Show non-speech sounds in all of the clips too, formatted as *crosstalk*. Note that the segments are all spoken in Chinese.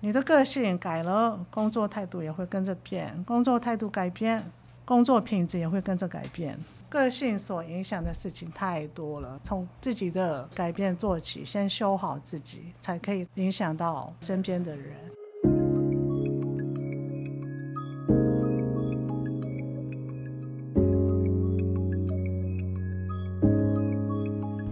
你的个性改了，工作态度也会跟着变；工作态度改变，工作品质也会跟着改变。个性所影响的事情太多了，从自己的改变做起，先修好自己，才可以影响到身边的人。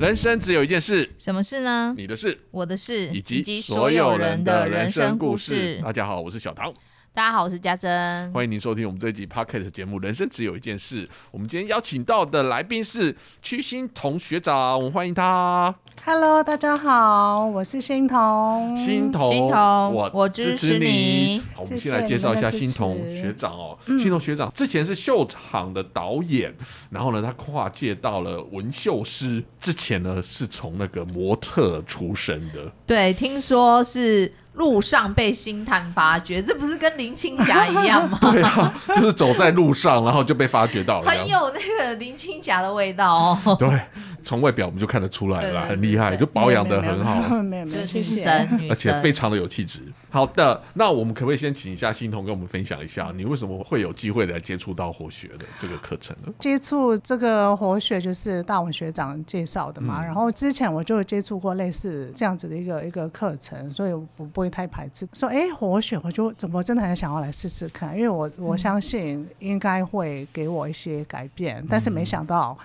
人生只有一件事，什么事呢？你的事我的事，以及所所有人人的人人生故事事。。大家好，我是小唐，大家好，我是嘉珍。欢迎您收听我们这一集 Podcast 节目《人生只有一件事》。我们今天邀请到的来宾是屈欣彤学长，我们欢迎他。Hello，大家好，我是欣彤。欣彤，欣彤我我支持你好，我们先来介绍一下欣彤学长哦。欣彤学长之前是秀场的导演，然后呢，他跨界到了纹绣师，之前呢是从那个模特出身的。对，听说是路上被星探发掘，这不是跟林青霞一样吗？*laughs* 对啊，就是走在路上，然后就被发掘到了。很有那个林青霞的味道哦，*laughs* 对，从外表我们就看得出来了很厉害，就保养的很好，没有没有没有，就是女谢谢。神，而且非常的有气质。好的，那我们可不可以先请一下欣彤跟我们分享一下，你为什么会有机会来接触到活学的这个课程呢？接触这个活学就是大文学长介绍的嘛，嗯然后之前我就接触过类似这样子的一个一个课程，所以我不会太排斥。说哎，活血我就怎么真的很想要来试试看，因为我我相信应该会给我一些改变，但是没想到。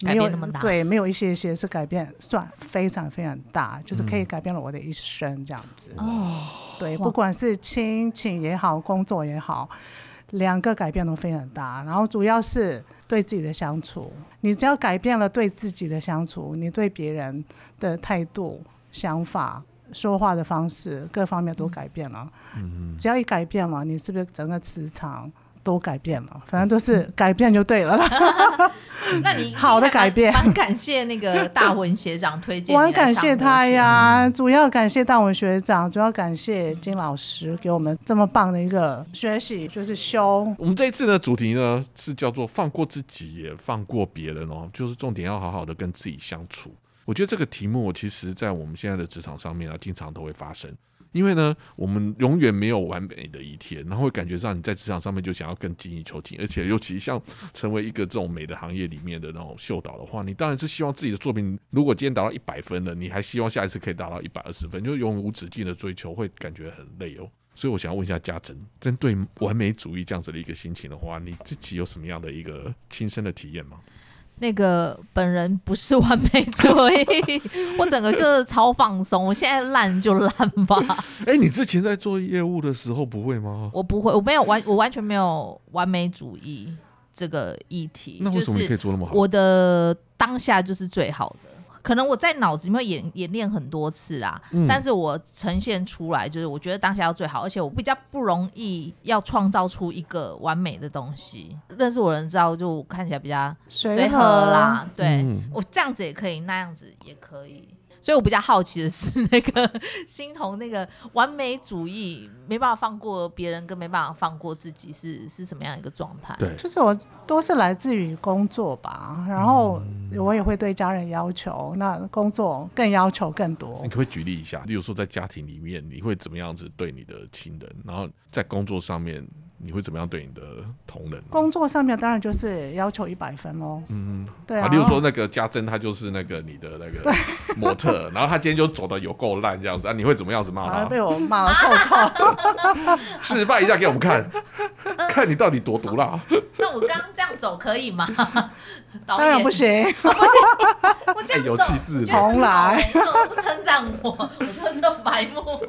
没有那么大对，没有一些些是改变，算非常非常大，就是可以改变了我的一生这样子。哦，对，不管是亲情也好，工作也好，两个改变都非常大。然后主要是对自己的相处，你只要改变了对自己的相处，你对别人的态度、想法、说话的方式，各方面都改变了。嗯，只要一改变了，你是不是整个磁场都改变了？反正都是改变就对了啦。*laughs* 那你好的改变你还蛮蛮感谢那个大文学长推荐，我很感谢他。呀，主要感谢大文学长，主要感谢金老师给我们这么棒的一个学习，就是修我们这一次的主题呢是叫做放过自己，也放过别人哦，就是重点要好好的跟自己相处。我觉得这个题目其实，在我们现在的职场上面啊，经常都会发生。因为呢，我们永远没有完美的一天，然后会感觉上你在职场上面就想要更精益求精，而且尤其像成为一个这种美的行业里面的那种秀导的话，你当然是希望自己的作品，如果今天达到一百分了，你还希望下一次可以达到一百二十分，就永无止境的追求，会感觉很累哦。所以我想要问一下嘉珍，针对完美主义这样子的一个心情的话，你自己有什么样的一个亲身的体验吗？那个本人不是完美主义，*laughs* 我整个就是超放松。我现在烂就烂吧，*laughs* 哎、你之前在做业务的时候不会吗？我不会，我没有完，我完全没有完美主义这个议题。那为什么你可就是以做那么好？我的当下就是最好的。可能我在脑子里面演演练很多次啦，嗯但是我呈现出来就是我觉得当下要最好，而且我比较不容易要创造出一个完美的东西。认识我人知道，就看起来比较随和啦，对、嗯我这样子也可以，那样子也可以。所以我比较好奇的是，那个欣桐那个完美主义没办法放过别人，跟没办法放过自己是是什么样一个状态？对，就是我都是来自于工作吧，然后我也会对家人要求，那工作更要求更多你。可不可以举例一下？例如说，在家庭里面，你会怎么样子对你的亲人？然后在工作上面，你会怎么样对你的同仁？工作上面当然就是要求一百分喽，嗯，对啊。例如说那个家珍，她就是那个你的那个 *laughs* 模特，然后她今天就走的有够烂这样子啊，你会怎么样子骂她？被我骂了臭臭，*laughs* 示范一下给我们看，看你到底多毒辣。那我刚刚这样走可以吗？*laughs* 导当然演不行。我这样哎有走气势我觉得很好重来不称赞我？我真的这么白目。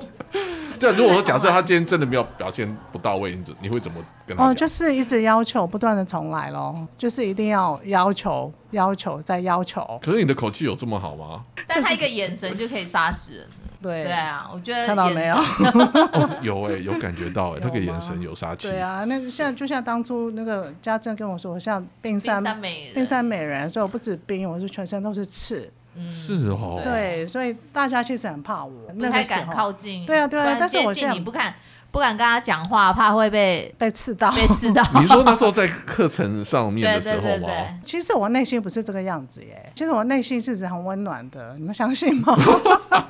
*laughs* 对啊，如果说假设他今天真的没有表现不到位，你怎你会怎么跟他哦，就是一直要求，不断的重来咯，就是一定要要求，要求再要求。可是你的口气有这么好吗？但他一个眼神就可以杀死人了。对对啊，我觉得看到没有？*laughs* 哦，有哎、有感觉到哎、有那个眼神有杀气。对啊，那个像就像当初那个家政跟我说，我像冰山美人，冰山美人，所以我不止冰，我是全身都是刺。嗯是哦，对对，所以大家其实很怕我，不太敢那个时候。靠近。对啊对啊但是我现在你不敢不敢跟他讲话，怕会被被刺到。被刺到。*laughs* 你说那时候在课程上面的时候吗？对对对，其实我内心不是这个样子耶，其实我内心是很温暖的，你们相信吗？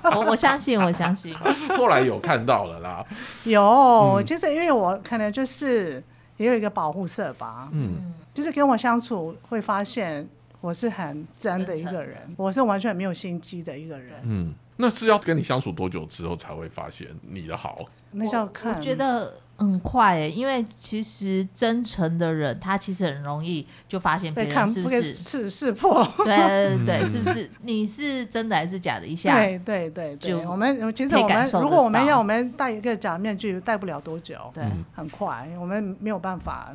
我我相信，我相信。*laughs* 后来有看到了啦。有，其实因为我可能就是也有一个保护色吧，嗯，就是跟我相处会发现我是很真的一个人，我是完全没有心机的一个人，嗯，那是要跟你相处多久之后才会发现你的好？那叫看。我觉得很快诶，因为其实真诚的人，他其实很容易就发现别被看被人是不是识识破。对对对嗯，是不是你是真的还是假的？一下对对对对，就我们其实我们如果我们要我们戴一个假面具，戴不了多久，对嗯很快，我们没有办法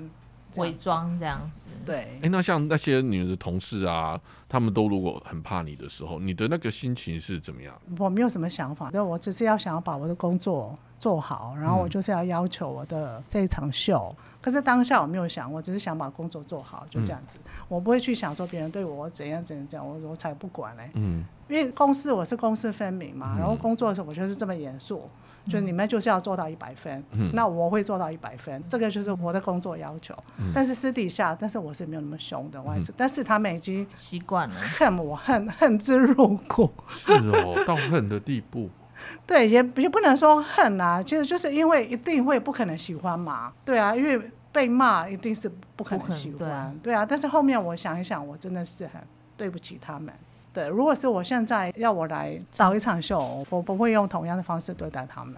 伪装这样子。对哎、。那像那些你的同事啊，他们都如果很怕你的时候，你的那个心情是怎么样？我没有什么想法，就我只是要想要把我的工作做好，然后我嗯就是要要求我的这一场秀。可是当下我没有想，我只是想把工作做好，就这样子。我不会去想说别人对我怎样怎样怎样，我我才不管嘞、嗯因为公司我是公私分明嘛，嗯然后工作的时候我就是这么严肃，就你们就是要做到一百分，嗯那我会做到一百分，这个就是我的工作要求。嗯但是私底下，但是我是没有那么凶的，我还是，但是他们已经习惯了，恨我恨 *laughs* 恨之入骨。*laughs* 是哦，到恨的地步。*laughs* 对，也也不能说恨啊，其实就是因为一定会不可能喜欢嘛，对啊，因为被骂一定是不可能能喜对啊欢，对啊。但是后面我想一想，我真的是很对不起他们。对，如果是我现在要我来导一场秀，我不会用同样的方式对待他们，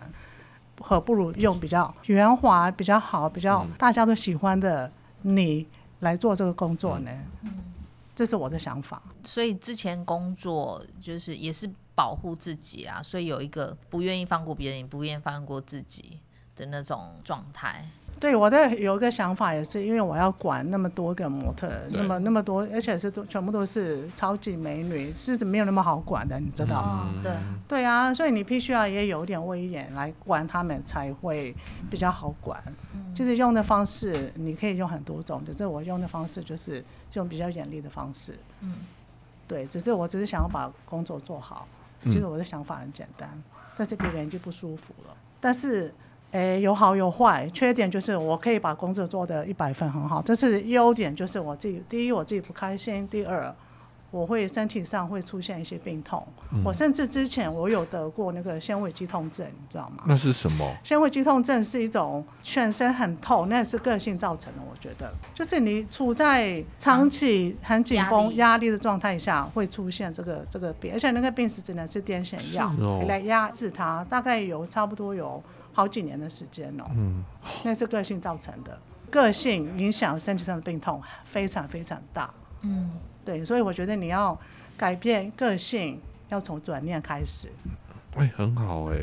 何不如用比较圆滑、比较好、比较嗯大家都喜欢的你来做这个工作呢？这是我的想法。所以之前工作就是也是保护自己啊，所以有一个不愿意放过别人，也不愿意放过自己的那种状态。对我的有一个想法，也是因为我要管那么多个模特，那么那么多，而且是都全部都是超级美女，是没有那么好管的，你知道对，对啊，所以你必须要也有点威严来管他们，才会比较好管。其实用的方式你可以用很多种，只是我用的方式就是用比较严厉的方式。嗯，对，只是我只是想要把工作做好。其实我的想法很简单，但是别人就不舒服了。但是，诶，有好有坏，缺点就是我可以把工作做得一百分很好，这是优点，就是我自己第一我自己不开心，第二我会身体上会出现一些病痛。我甚至之前我有得过那个纤维肌痛症，你知道吗？那是什么？纤维肌痛症是一种全身很痛，那是个性造成的。我觉得，就是你处在长期很紧绷、压力的状态下，会出现这个这个病，而且那个病是只能是癫痫药哦来压制它，大概有差不多有好几年的时间哦。嗯，那是个性造成的，个性影响身体上的病痛非常非常大。嗯，对，所以我觉得你要改变个性，要从转念开始。哎、很好哎、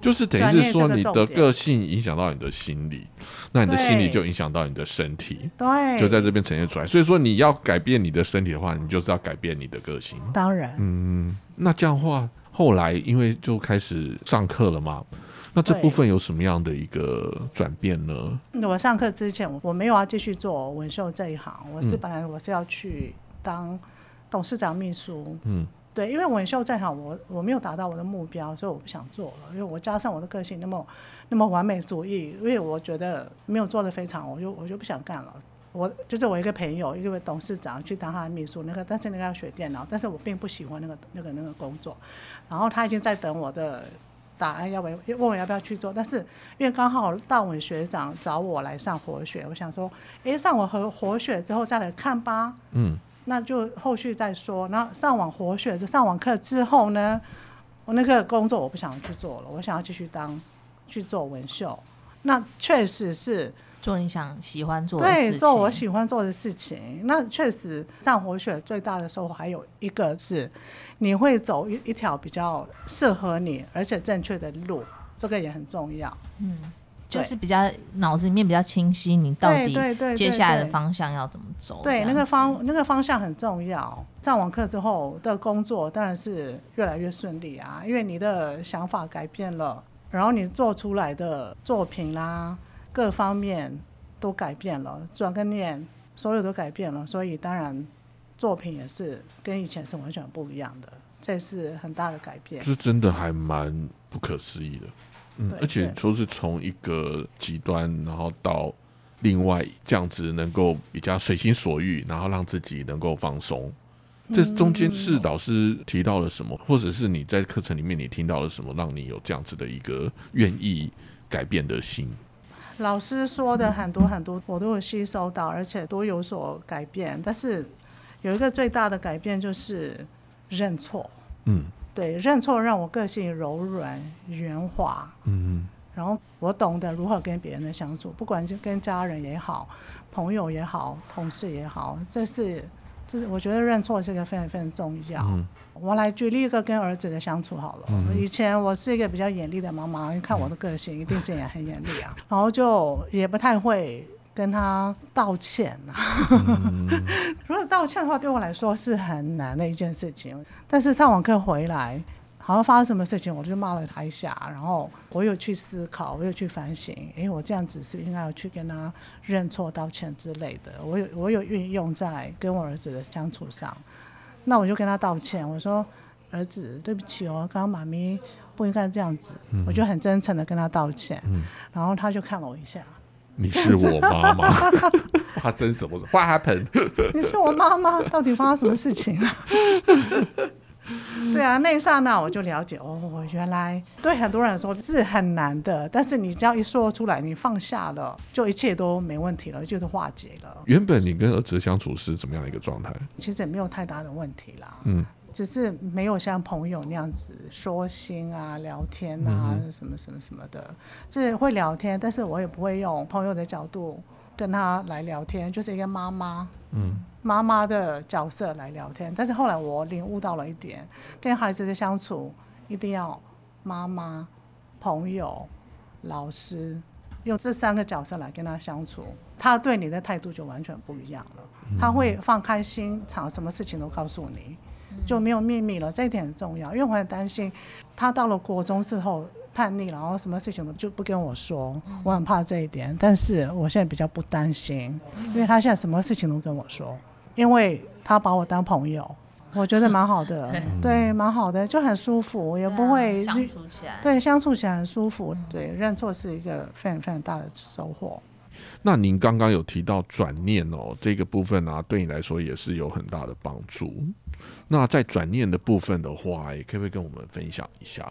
就是等于是是说你的个性影响到你的心理，那你的心理就影响到你的身体，对，就在这边呈现出来。所以说你要改变你的身体的话，你就是要改变你的个性。当然。嗯，那这样的话，后来因为就开始上课了嘛，那这部分有什么样的一个转变呢？我上课之前，我没有要继续做纹绣这一行，我是嗯本来我是要去当董事长秘书。嗯，对，因为纹绣这一行我我没有达到我的目标，所以我不想做了。因为我加上我的个性那么那么完美主义，因为我觉得没有做的非常，我就我就不想干了。我就是我一个朋友，一个董事长去当他的秘书，那个但是那个要学电脑，但是我并不喜欢那个那个那个工作。然后他已经在等我的答案，要不要问我要不要去做，但是因为刚好大文学长找我来上活学，我想说，诶，上完活活学之后再来看吧，嗯，那就后续再说。然后上完活学，上完课之后呢，我那个工作我不想去做了，我想要继续当去做纹绣。那确实是做你想喜欢做的事对，做我喜欢做的事情。那确实上活血最大的收获还有一个是，你会走一一条比较适合你而且正确的路，这个也很重要。嗯，就是比较脑子里面比较清晰，你到底对对，接下来的方向要怎么走？对，那个方那个方向很重要。上完课之后的工作当然是越来越顺利啊，因为你的想法改变了，然后你做出来的作品啦，各方面都改变了，转个念所有都改变了，所以当然作品也是跟以前是完全不一样的，这是很大的改变。这真的还蛮不可思议的。嗯，而且说是从一个极端，然后到另外这样子，能够比较随心所欲，然后让自己能够放松。这中间是老师提到了什么，或者是你在课程里面你听到了什么，让你有这样子的一个愿意改变的心？老师说的很多很多，我都有吸收到，而且都有所改变。但是有一个最大的改变就是认错。嗯对，认错让我个性柔软圆滑，嗯然后我懂得如何跟别人的相处，不管是跟家人也好，朋友也好，同事也好，这是这是我觉得认错是一个非常非常重要。嗯我来举例一个跟儿子的相处好了。以前我是一个比较严厉的妈妈，你看我的个性一定是也很严厉啊，然后就也不太会跟他道歉啊。*laughs* 如果道歉的话，对我来说是很难的一件事情。但是上网课回来，好像发生什么事情，我就骂了他一下，然后我有去思考，我又去反省，诶，我这样子是不是应该要去跟他认错、道歉之类的？我有我有运用在跟我儿子的相处上。那我就跟他道歉，我说：“儿子，对不起哦，刚刚妈咪不应该这样子。我就很真诚的跟他道歉，嗯然后他就看了我一下，你是我妈妈，*laughs* 发生什么事？What happened？你是我妈妈，到底发生什么事情了？*laughs* 对啊，那一刹那我就了解，哦，原来对很多人来说是很难的，但是你只要一说出来，你放下了，就一切都没问题了，就是化解了。原本你跟儿子相处是怎么样的一个状态？其实也没有太大的问题啦，嗯只是没有像朋友那样子说心啊、聊天啊、嗯什么什么什么的，就是会聊天，但是我也不会用朋友的角度跟他来聊天，就是一个妈妈嗯妈妈的角色来聊天。但是后来我领悟到了一点，跟孩子的相处一定要妈妈、朋友、老师，用这三个角色来跟他相处，他对你的态度就完全不一样了。他会放开心肠，什么事情都告诉你，就没有秘密了。这一点很重要，因为我很担心他到了国中之后叛逆，然后什么事情都就不跟我说，我很怕这一点。但是我现在比较不担心，因为他现在什么事情都跟我说，因为他把我当朋友，我觉得蛮好的，*laughs* 对，蛮好的，就很舒服，也不会对啊相处起来。对相处起来很舒服。对，认错是一个非常非常大的收获。那您刚刚有提到转念哦，这个部分啊，对你来说也是有很大的帮助。那在转念的部分的话，也可不可以跟我们分享一下？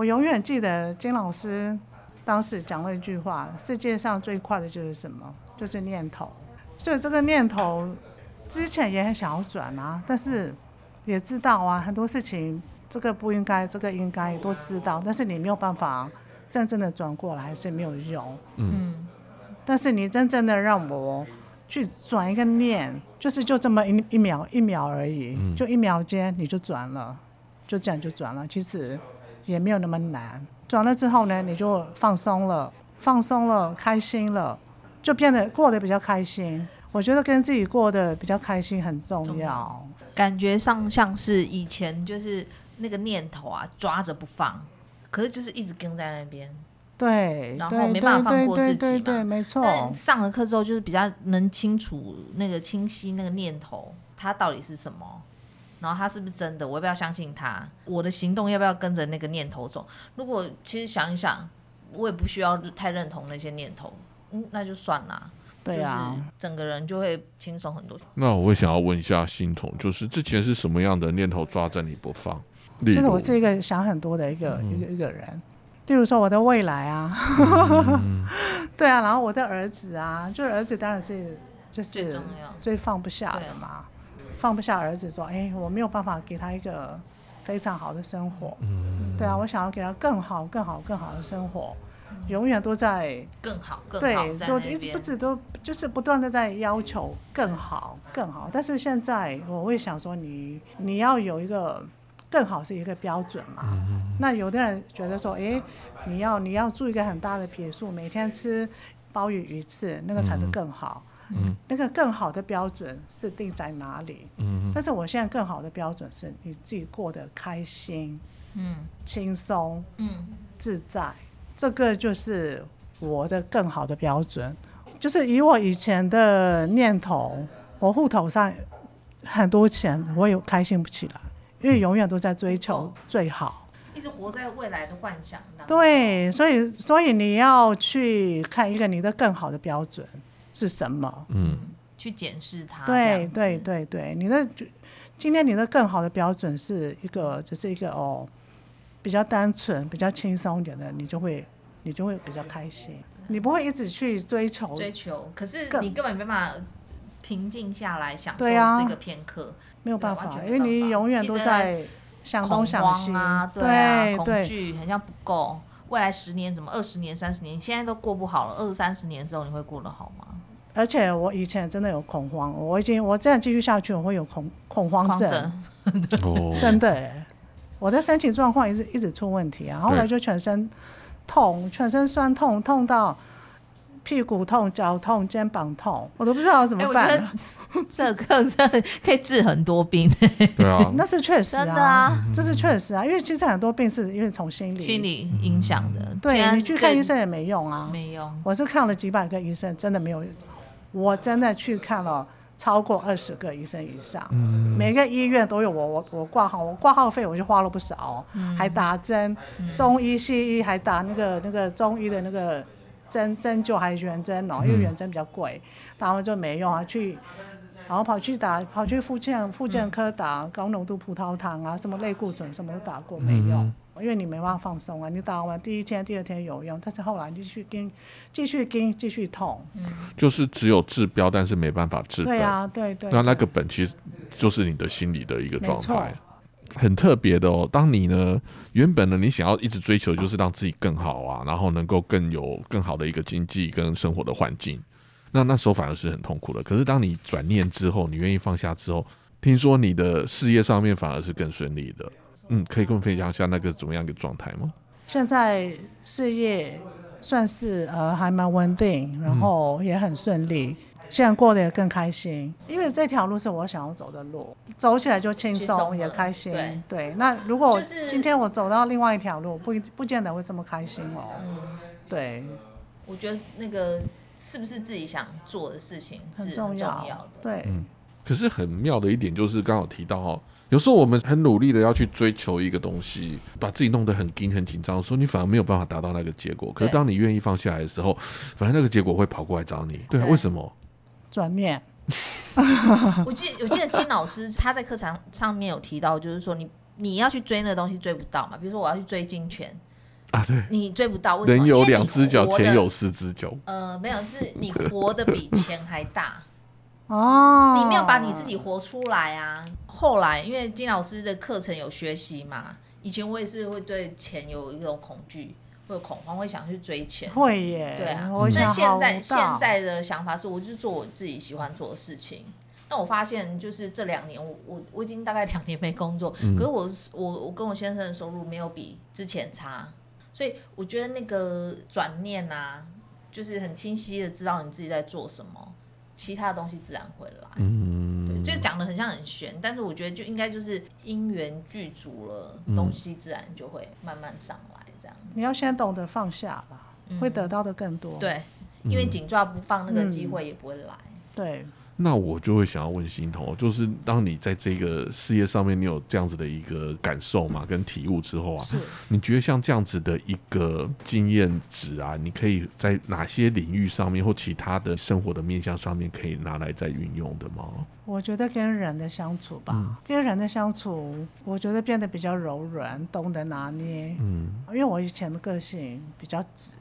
我永远记得金老师当时讲了一句话：世界上最快的就是什么？就是念头。所以这个念头之前也很想要转啊，但是也知道啊，很多事情这个不应该，这个应该都知道，但是你没有办法真正的转过来是没有用。嗯，但是你真正的让我去转一个念，就是就这么一一秒一秒而已，嗯就一秒间你就转了，就这样就转了，其实也没有那么难。转了之后呢，你就放松了，放松了，开心了，就变得过得比较开心。我觉得跟自己过得比较开心很重重要要。感觉上像是以前就是那个念头啊，抓着不放，可是就是一直跟在那边。对，然后没办法放过自己对对嘛对，没错。但上了课之后，就是比较能清楚那个清晰那个念头，它到底是什么，然后他是不是真的，我要不要相信他？我的行动要不要跟着那个念头走？如果其实想一想，我也不需要太认同那些念头，嗯，那就算啦。对啊，就是整个人就会轻松很多。那我会想要问一下心彤，就是之前是什么样的念头抓着你不放？就是我是一个想很多的一个、一个一个人，例如说我的未来啊，*laughs* 对啊，然后我的儿子啊，就是儿子当然是就是最重要最放不下的嘛，放不下儿子说，哎，我没有办法给他一个非常好的生活，嗯对啊，我想要给他更好、更好、更好的生活，永远都在更好，更好对，在那就一直不。止都就是不断的在要求更好、更好。但是现在我会想说你，你要有一个更好是一个标准嘛。那有的人觉得说，哎，你要你要住一个很大的别墅，每天吃鲍鱼鱼翅，那个才是更好。嗯那个更好的标准是定在哪里？嗯但是我现在更好的标准是你自己过得开心、嗯轻松、嗯，自在，这个就是我的更好的标准。就是以我以前的念头，我户头上很多钱，我也开心不起来，因为永远都在追求最好。一直活在未来的幻想当中。对，所以所以你要去看一个你的更好的标准是什么？嗯，去检视它。对对，对对，你的今天你的更好的标准是一个，只是一个哦，比较单纯、比较轻松一点的，你就会你就会比较开心，你不会一直去追求。追求，可是你根本没办法平静下来享受这个片刻。没有办法，因为你永远都在想东想西啊，对啊，恐惧很像不够。未来十年怎么二十年、三十年，现在都过不好了，二三十年之后你会过得好吗？而且我以前真的有恐慌，我已经我这样继续下去，我会有恐恐慌症，慌症，哦，真的哎，我的身体状况一直一直出问题啊，后来就全身痛，全身酸痛，痛到屁股痛、脚痛、肩膀痛，我都不知道怎哎，么办。我觉得。*laughs* 这个真的可以治很多病，对啊，*laughs* 那是确实真的啊，啊，这是确实啊，因为其实很多病是因为从心理，心理影响的。现对在你去看更医生也没用啊。没用，我是看了几百个医生，真的没有，我真的去看了超过二十个医生以上，嗯。每个医院都有我，我我挂号，我挂号费我就花了不少还打针，中医西医还打那个那个中医的那个针针灸还是圆针哦，因为嗯圆针比较贵，打完就没用啊，去。然后跑去打，跑去复健复健科打高浓度葡萄糖啊，什么类固醇什么都打过没用，嗯因为你没办法放松啊。你打完第一天、第二天有用，但是后来继续跟继续跟继续痛。就是只有治标，但是没办法治本。对啊，对对。那那对个本其实就是你的心理的一个状态，很特别的哦。当你呢原本呢你想要一直追求就是让自己更好啊，然后能够更有更好的一个经济跟生活的环境，那那时候反而是很痛苦的。可是当你转念之后，你愿意放下之后，听说你的事业上面反而是更顺利的。嗯，可以跟我们分享一下那个怎么样一个状态吗？现在事业算是呃还蛮稳定，然后也很顺利。现在过得也更开心，因为这条路是我想要走的路，走起来就轻松也开心。对那如果我今天我走到另外一条路，不不见得会这么开心哦。嗯，对，我觉得那个是不是自己想做的事情是很很重要。对，嗯可是很妙的一点就是，刚好提到哦，有时候我们很努力的要去追求一个东西，把自己弄得很紧、很紧张的时候，你反而没有办法达到那个结果。可是当你愿意放下来的时候，反正那个结果会跑过来找你。对啊，对为什么？转念，*laughs* 我记我记得金老师他在课堂上面有提到，就是说你你要去追那个东西追不到嘛，比如说我要去追金钱，啊，对，你追不到，为什么？人有两只脚，钱有四只脚。呃，没有，是你活得比钱还大，*laughs* 哦，你没有把你自己活出来啊。后来因为金老师的课程有学习嘛，以前我也是会对钱有一种恐惧，会有恐慌，会想去追钱。会耶，对啊，我那现在现在的想法是，我就做我自己喜欢做的事情。那我发现，就是这两年，我我我已经大概两年没工作，嗯可是我是我我跟我先生的收入没有比之前差，所以我觉得那个转念啊，就是很清晰的知道你自己在做什么，其他的东西自然会来。嗯，对，就讲的很像很玄，但是我觉得就应该就是因缘具足了，嗯东西自然就会慢慢上来，这样。你要先懂得放下啦，嗯会得到的更多。对，因为嗯紧抓不放，那个嗯机会也不会来。对，那我就会想要问心彤，就是当你在这个事业上面，你有这样子的一个感受嘛，跟体悟之后啊，是。你觉得像这样子的一个经验值啊，你可以在哪些领域上面或其他的生活的面向上面可以拿来再运用的吗？我觉得跟人的相处吧，嗯跟人的相处，我觉得变得比较柔软，懂得拿捏。嗯因为我以前的个性比较直，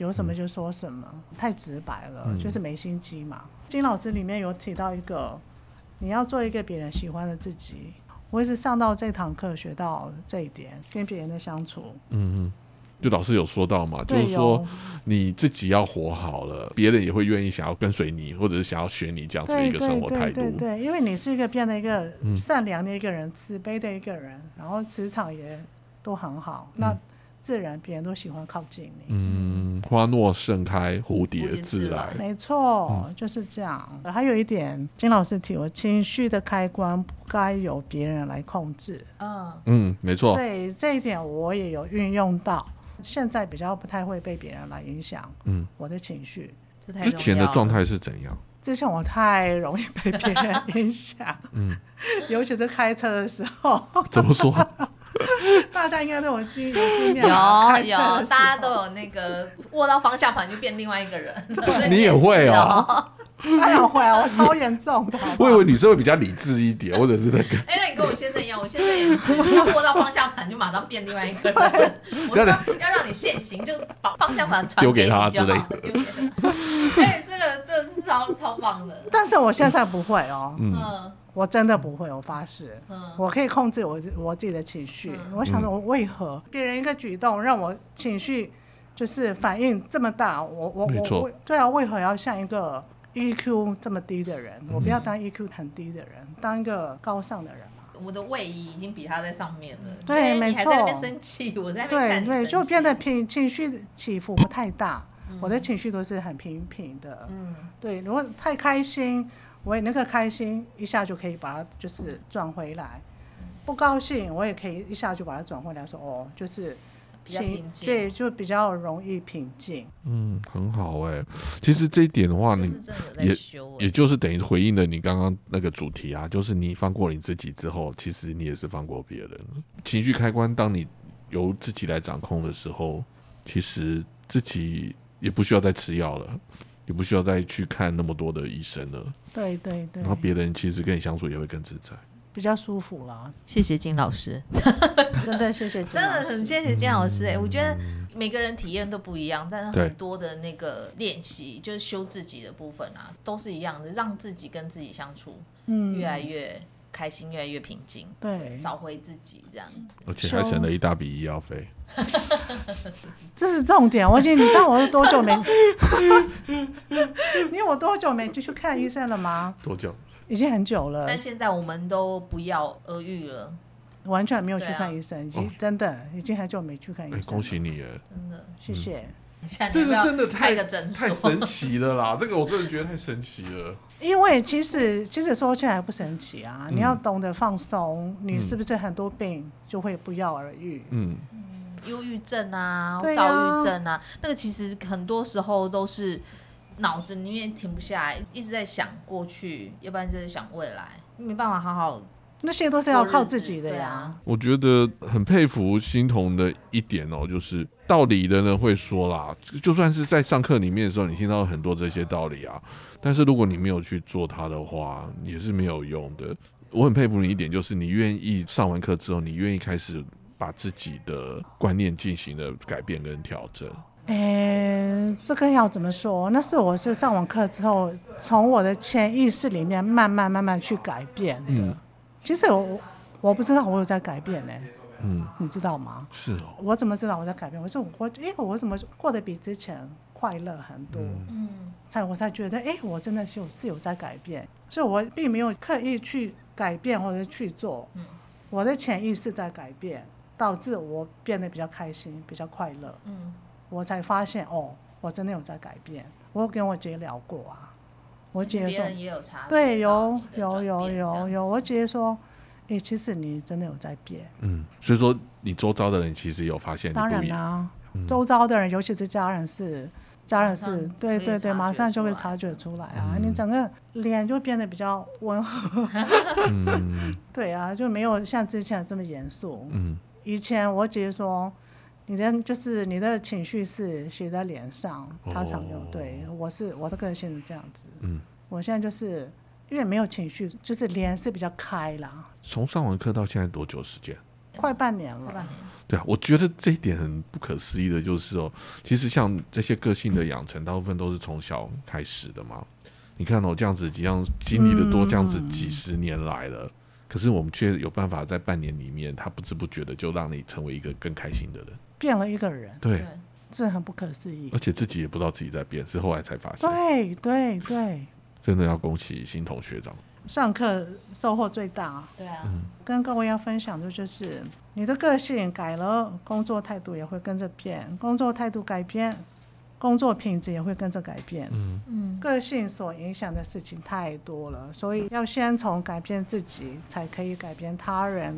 有什么就说什么，太直白了，嗯就是没心机嘛。金老师里面有提到一个，你要做一个别人喜欢的自己。我一直上到这堂课学到这一点，跟别人的相处，嗯嗯，就老师有说到嘛，就是说你自己要活好了，别人也会愿意想要跟随你，或者是想要学你这样子一个生对对活态度。对对，因为你是一个变得一个嗯善良的一个人，慈悲的一个人，然后磁场也都很好，那自然别人都喜欢靠近你。嗯，花落盛开，蝴蝴蝶蝶自自来来。没错，嗯就是这样。还有一点，金老师提我情绪的开关不该由别人来控制。嗯，嗯，没错。对这一点，我也有运用到。现在比较不太会被别人来影响嗯，我的情绪。之前的状态是怎样？之前我太容易被别人影响，嗯，*laughs* 尤其是开车的时候。怎么说？*laughs* 大家应该都有经有经验有有，大家都有那个 *laughs* 握到方向盘就变另外一个人，所 *laughs* 以你也会是哦当然会啊，我超严重我以为女生会比较理智一点，或者是那个。哎、那你跟我先生一样，我先生也是，要握到方向盘就马上变另外一个人。我说要让你现行，就把方向盘传丢给他之类就好。丢给他。哎、这个这是超超棒的。但是我现在不会哦，嗯，嗯我真的不会，我发誓。嗯我可以控制我自我自己的情绪。嗯我想说，我为何别人一个举动让我情绪就是反应这么大？我我我对啊，为何要像一个 EQ 这么低的人？我不要当 EQ 很低的人，当一个高尚的人嘛。我的位移已经比他在上面了。对没你还在那边错生气，*laughs* 我在那边对对，就变得平情绪起伏不太大。嗯我的情绪都是很平平的。嗯对，如果太开心，我也那个开心一下就可以把它就是转回来；不高兴，我也可以一下就把它转回来，说哦，就是比较平静对，就比较容易平静。嗯，很好哎、其实这一点的话，你就是真的有在修、哎也就是等于回应了你刚刚那个主题啊，就是你放过你自己之后，其实你也是放过别人。情绪开关，当你由自己来掌控的时候，其实自己也不需要再吃药了，也不需要再去看那么多的医生了。对对对。然，后别人其实跟你相处也会更自在。比较舒服啦。谢谢金老师，*laughs* 真的谢谢真的很谢谢金老师哎、我觉得每个人体验都不一样，但是很多的那个练习就是修自己的部分啊，都是一样的，让自己跟自己相处嗯。越来越开心，越来越平静，对，找回自己这样子。而且还省了一大笔医药费。*laughs* 这是重点。我已经你知道我是多久没，因为我多久没就去看医生了吗？多久？已经很久了，但现在我们都不药而愈了，完全没有去看医生，已经、哦真的已经很久没去看医哎、生。恭喜！你耶！真的。谢谢。这个真的太太，神奇了啦！这个我真的觉得太神奇了。因为其实其实说起来不神奇啊，嗯。你要懂得放松，你嗯是不是很多病就会不药而愈？嗯，忧郁症啊、啊。躁郁症啊，那个其实很多时候都是脑子里面停不下来，一直在想过去，要不然就是想未来，没办法好好那些都是要靠自己的呀。我觉得很佩服欣桐的一点哦，就是道理的人会说啦，就算是在上课里面的时候，你听到很多这些道理啊，但是如果你没有去做它的话，也是没有用的。我很佩服你一点，就是你愿意上完课之后，你愿意开始把自己的观念进行了改变跟调整。诶，这个要怎么说？那是我是上完课之后，从我的潜意识里面慢慢慢慢去改变的。嗯其实我我不知道我有在改变呢、嗯，你知道吗？是哦，我怎么知道我在改变？我说我，因为我怎么过得比之前快乐很多，嗯。嗯才我才觉得，哎、我真的是有是有在改变，所以我并没有刻意去改变或者去做，嗯。我的潜意识在改变，导致我变得比较开心，比较快乐，嗯。我才发现哦，我真的有在改变。我有跟我姐聊过啊，我姐说，别人也有察觉对，有有有有有，我姐说，哎、其实你真的有在变。嗯，所以说你周遭的人其实有发现你当。然啦、嗯。周遭的人，尤其是家人是，家人是就对对对，马上就会察觉出来啊，嗯。你整个脸就变得比较温和，*laughs* 嗯。对啊，就没有像之前这么严肃。嗯。以前我姐说，你的就是你的情绪是写在脸上，他常有。哦对我是我的个性是这样子，嗯，我现在就是因为没有情绪，就是脸是比较开啦，从上完课到现在多久时间？快半年了。快半年对啊，我觉得这一点很不可思议的，就是哦，其实像这些个性的养成，大部分都是从小开始的嘛。你看哦，这样子，这样经历的多，这样子几十年来了，可是我们却有办法在半年里面，他不知不觉的就让你成为一个更开心的人。变了一个人，对，这很不可思议而。且自己也不知道自己在变，是后来才发现。对对对，真的要恭喜新同学长。上课收获最大。对啊，嗯跟各位要分享的就是，你的个性改了，工作态度也会跟着变；工作态度改变，工作品质也会跟着改变。嗯嗯个性所影响的事情太多了，所以要先从改变自己，才可以改变他人。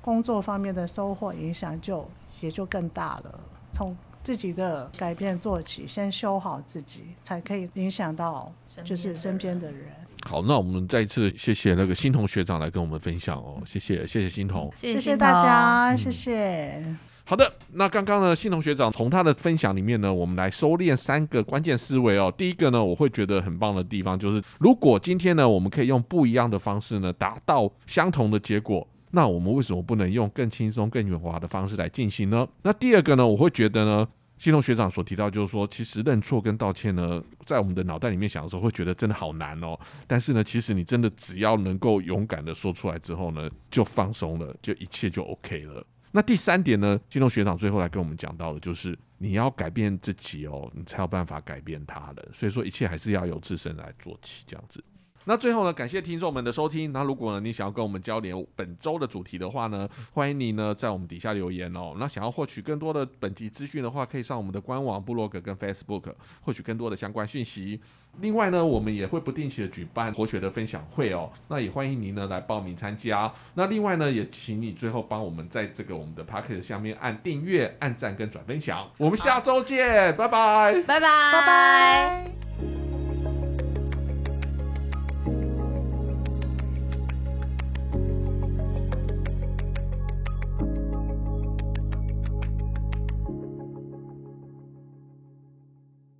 工作方面的收获影响就也就更大了。从自己的改变做起，先修好自己，才可以影响到就是身边的人。好，那我们再一次谢谢那个欣桐学长来跟我们分享哦，谢谢谢谢欣桐。谢谢大家，嗯谢谢。好的，那刚刚呢，新同学长从他的分享里面呢，我们来收敛三个关键思维哦。第一个呢，我会觉得很棒的地方就是，如果今天呢，我们可以用不一样的方式呢，达到相同的结果。那我们为什么不能用更轻松、更圆滑的方式来进行呢？那第二个呢，我会觉得呢，信同学长所提到就是说，其实认错跟道歉呢，在我们的脑袋里面想的时候，会觉得真的好难哦。但是呢，其实你真的只要能够勇敢的说出来之后呢，就放松了，就一切就 OK 了。那第三点呢，金龙学长最后来跟我们讲到的，就是你要改变自己哦，你才有办法改变他人。所以说，一切还是要由自身来做起，这样子。那最后呢，感谢听众们的收听。那如果呢你想要跟我们交流本周的主题的话呢，欢迎你呢在我们底下留言哦。那想要获取更多的本集资讯的话，可以上我们的官网、部落格跟 Facebook 获取更多的相关讯息。另外呢，我们也会不定期的举办活学的分享会哦，那也欢迎您呢来报名参加。那另外呢，也请你最后帮我们在这个我们的 p a c k e t 下面按订阅、按赞跟转分享。我们下周见，拜拜。拜拜，拜拜。